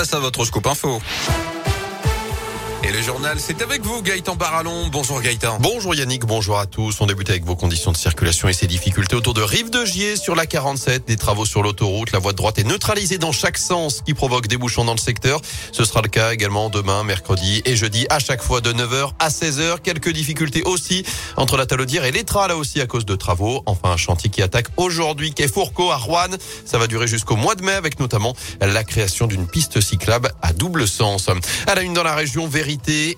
à votre scoop info. Et le journal, c'est avec vous, Gaëtan Barallon. Bonjour Gaëtan. Bonjour Yannick, bonjour à tous. On débute avec vos conditions de circulation et ses difficultés autour de Rive de Gier sur la 47. Des travaux sur l'autoroute. La voie de droite est neutralisée dans chaque sens qui provoque des bouchons dans le secteur. Ce sera le cas également demain, mercredi et jeudi à chaque fois de 9h à 16h. Quelques difficultés aussi entre la Talodière et l'Etra là aussi à cause de travaux. Enfin, un chantier qui attaque aujourd'hui quai Fourcault à Rouen. Ça va durer jusqu'au mois de mai avec notamment la création d'une piste cyclable à double sens. À la une dans la région,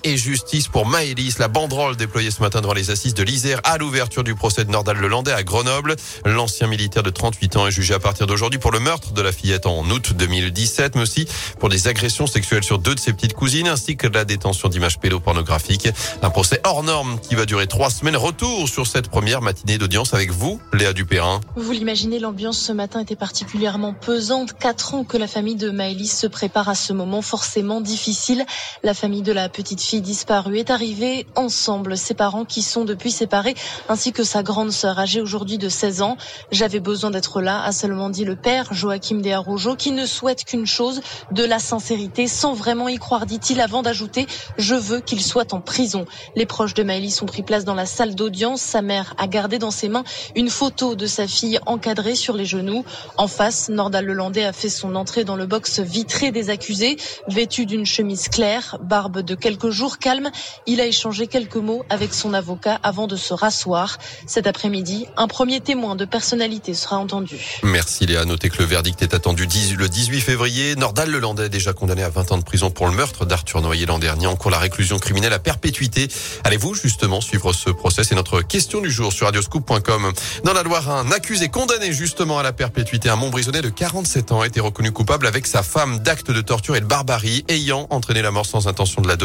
et justice pour Maëlys. La banderole déployée ce matin devant les assises de l'Isère à l'ouverture du procès de Nordal Lelandais à Grenoble. L'ancien militaire de 38 ans est jugé à partir d'aujourd'hui pour le meurtre de la fillette en août 2017, mais aussi pour des agressions sexuelles sur deux de ses petites cousines, ainsi que la détention d'images pédopornographiques. Un procès hors norme qui va durer trois semaines. Retour sur cette première matinée d'audience avec vous, Léa Dupérin. Vous l'imaginez, l'ambiance ce matin était particulièrement pesante. Quatre ans que la famille de Maëlys se prépare à ce moment forcément difficile. La famille de la la petite fille disparue est arrivée ensemble, ses parents qui sont depuis séparés, ainsi que sa grande sœur âgée aujourd'hui de 16 ans. J'avais besoin d'être là, a seulement dit le père, Joachim Desarrojo, qui ne souhaite qu'une chose, de la sincérité, sans vraiment y croire, dit-il, avant d'ajouter, je veux qu'il soit en prison. Les proches de Maëlys ont pris place dans la salle d'audience. Sa mère a gardé dans ses mains une photo de sa fille encadrée sur les genoux. En face, Nordal Lelandais a fait son entrée dans le box vitré des accusés, vêtu d'une chemise claire, barbe de quelques jours calme, il a échangé quelques mots avec son avocat avant de se rasseoir. Cet après-midi, un premier témoin de personnalité sera entendu. Merci Léa. Notez que le verdict est attendu le 18 février. Nordal Lelandais, déjà condamné à 20 ans de prison pour le meurtre d'Arthur Noyer l'an dernier, en cours la réclusion criminelle à perpétuité. Allez-vous justement suivre ce procès? C'est notre question du jour sur radioscoop.com. Dans la Loire, un accusé condamné justement à la perpétuité, un Montbrisonnais de 47 ans, a été reconnu coupable avec sa femme d'actes de torture et de barbarie ayant entraîné la mort sans intention de la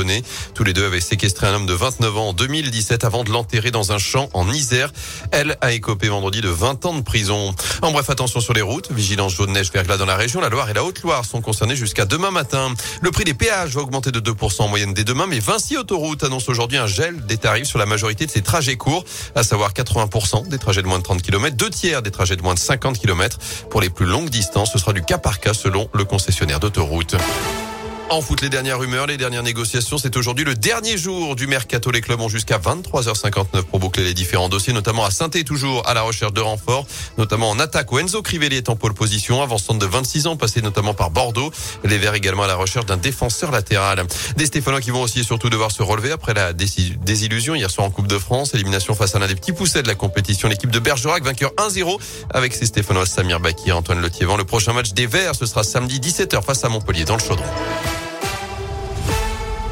Tous les deux avaient séquestré un homme de 29 ans en 2017 avant de l'enterrer dans un champ en Isère. Elle a écopé vendredi de 20 ans de prison. En bref, attention sur les routes. Vigilance jaune neige verglas dans la région. La Loire et la Haute-Loire sont concernés jusqu'à demain matin. Le prix des péages va augmenter de 2% en moyenne dès demain, mais Vinci Autoroute annonce aujourd'hui un gel des tarifs sur la majorité de ses trajets courts, à savoir 80% des trajets de moins de 30 km, deux tiers des trajets de moins de 50 km. Pour les plus longues distances, ce sera du cas par cas selon le concessionnaire d'autoroute. En foot, les dernières rumeurs, les dernières négociations, c'est aujourd'hui le dernier jour du mercato. Les clubs ont jusqu'à 23h59 pour boucler les différents dossiers, notamment à saint toujours à la recherche de renforts, notamment en attaque où Enzo Crivelli est en pole position, avançant de 26 ans, passé notamment par Bordeaux. Les Verts également à la recherche d'un défenseur latéral. Des Stéphanois qui vont aussi surtout devoir se relever après la désillusion hier soir en Coupe de France, élimination face à l'un des petits poussets de la compétition, l'équipe de Bergerac, vainqueur 1-0 avec ses Stéphanois Samir Bakir, Antoine Letiévent. Le prochain match des Verts, ce sera samedi 17h face à Montpellier dans le Chaudron.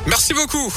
Merci beaucoup.